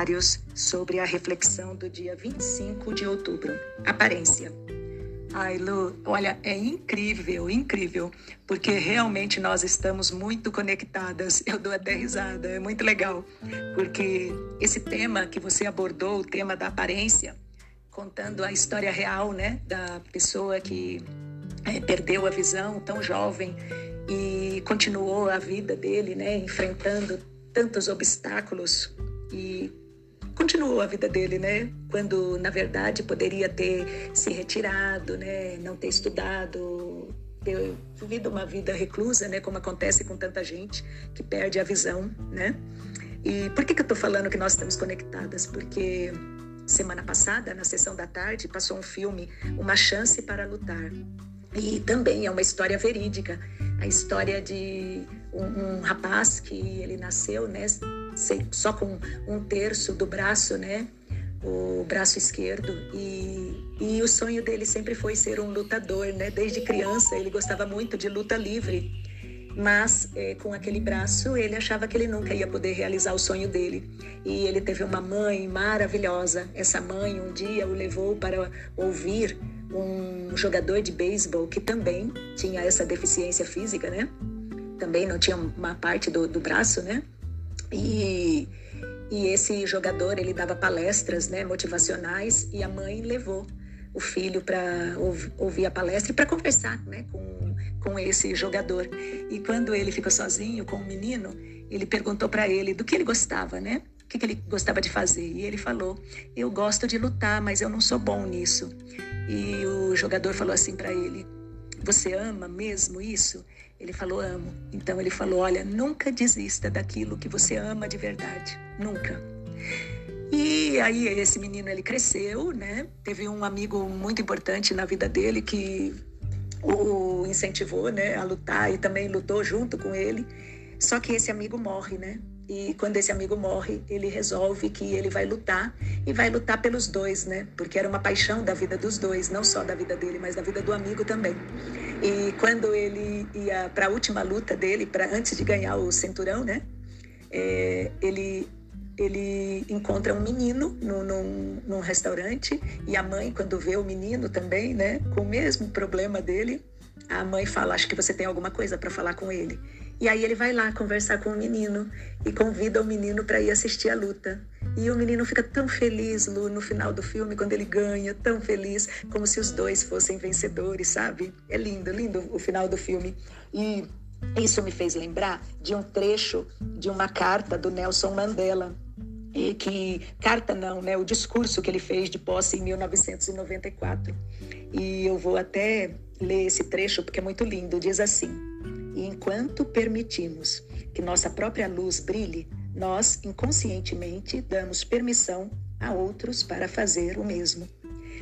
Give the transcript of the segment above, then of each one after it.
comentários sobre a reflexão do dia 25 de outubro. Aparência. Ai, Lu, olha, é incrível, incrível, porque realmente nós estamos muito conectadas. Eu dou até risada, é muito legal, porque esse tema que você abordou, o tema da aparência, contando a história real, né, da pessoa que é, perdeu a visão tão jovem e continuou a vida dele, né, enfrentando tantos obstáculos e continuou a vida dele, né? Quando na verdade poderia ter se retirado, né? Não ter estudado, ter vivido uma vida reclusa, né? Como acontece com tanta gente que perde a visão, né? E por que, que eu estou falando que nós estamos conectadas? Porque semana passada, na sessão da tarde, passou um filme, Uma Chance para Lutar. E também é uma história verídica, a história de um, um rapaz que ele nasceu, né? Só com um terço do braço, né? O braço esquerdo. E, e o sonho dele sempre foi ser um lutador, né? Desde criança ele gostava muito de luta livre. Mas é, com aquele braço ele achava que ele nunca ia poder realizar o sonho dele. E ele teve uma mãe maravilhosa. Essa mãe um dia o levou para ouvir um jogador de beisebol que também tinha essa deficiência física, né? Também não tinha uma parte do, do braço, né? E, e esse jogador, ele dava palestras né, motivacionais e a mãe levou o filho para ouvir a palestra e para conversar né, com, com esse jogador. E quando ele ficou sozinho com o menino, ele perguntou para ele do que ele gostava, né? O que, que ele gostava de fazer. E ele falou: Eu gosto de lutar, mas eu não sou bom nisso. E o jogador falou assim para ele: Você ama mesmo isso? Ele falou: Amo. Então ele falou: Olha, nunca desista daquilo que você ama de verdade. Nunca. E aí esse menino ele cresceu, né? Teve um amigo muito importante na vida dele que o incentivou, né, a lutar e também lutou junto com ele. Só que esse amigo morre, né? E quando esse amigo morre, ele resolve que ele vai lutar e vai lutar pelos dois, né? Porque era uma paixão da vida dos dois, não só da vida dele, mas da vida do amigo também. E quando ele ia para a última luta dele, para antes de ganhar o cinturão, né? É, ele ele encontra um menino no, num, num restaurante e a mãe, quando vê o menino também, né, com o mesmo problema dele, a mãe fala: Acho que você tem alguma coisa para falar com ele. E aí ele vai lá conversar com o menino e convida o menino para ir assistir a luta. E o menino fica tão feliz, Lu, no final do filme, quando ele ganha, tão feliz, como se os dois fossem vencedores, sabe? É lindo, lindo o final do filme. E isso me fez lembrar de um trecho de uma carta do Nelson Mandela, e que carta não, né? O discurso que ele fez de posse em 1994. E eu vou até ler esse trecho porque é muito lindo. Diz assim: e enquanto permitimos que nossa própria luz brilhe, nós inconscientemente damos permissão a outros para fazer o mesmo.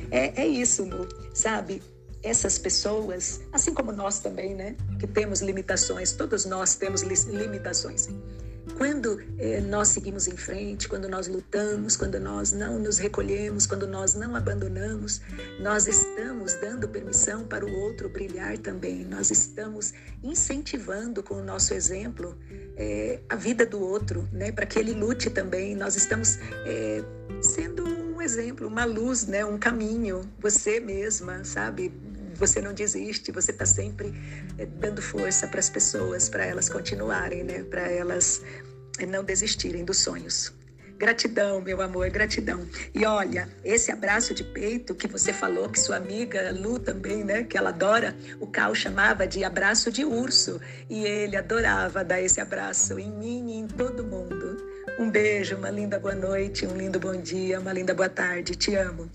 É, é isso, Lu, sabe? Essas pessoas, assim como nós também, né? Que temos limitações, todos nós temos limitações. Quando eh, nós seguimos em frente, quando nós lutamos, quando nós não nos recolhemos, quando nós não abandonamos, nós estamos dando permissão para o outro brilhar também. Nós estamos incentivando com o nosso exemplo eh, a vida do outro, né, para que ele lute também. Nós estamos eh, sendo um exemplo, uma luz, né, um caminho. Você mesma, sabe? Você não desiste, você está sempre dando força para as pessoas, para elas continuarem, né? Para elas não desistirem dos sonhos. Gratidão, meu amor, gratidão. E olha, esse abraço de peito que você falou, que sua amiga Lu também, né, que ela adora, o Cal chamava de abraço de urso. E ele adorava dar esse abraço em mim e em todo mundo. Um beijo, uma linda boa noite, um lindo bom dia, uma linda boa tarde. Te amo.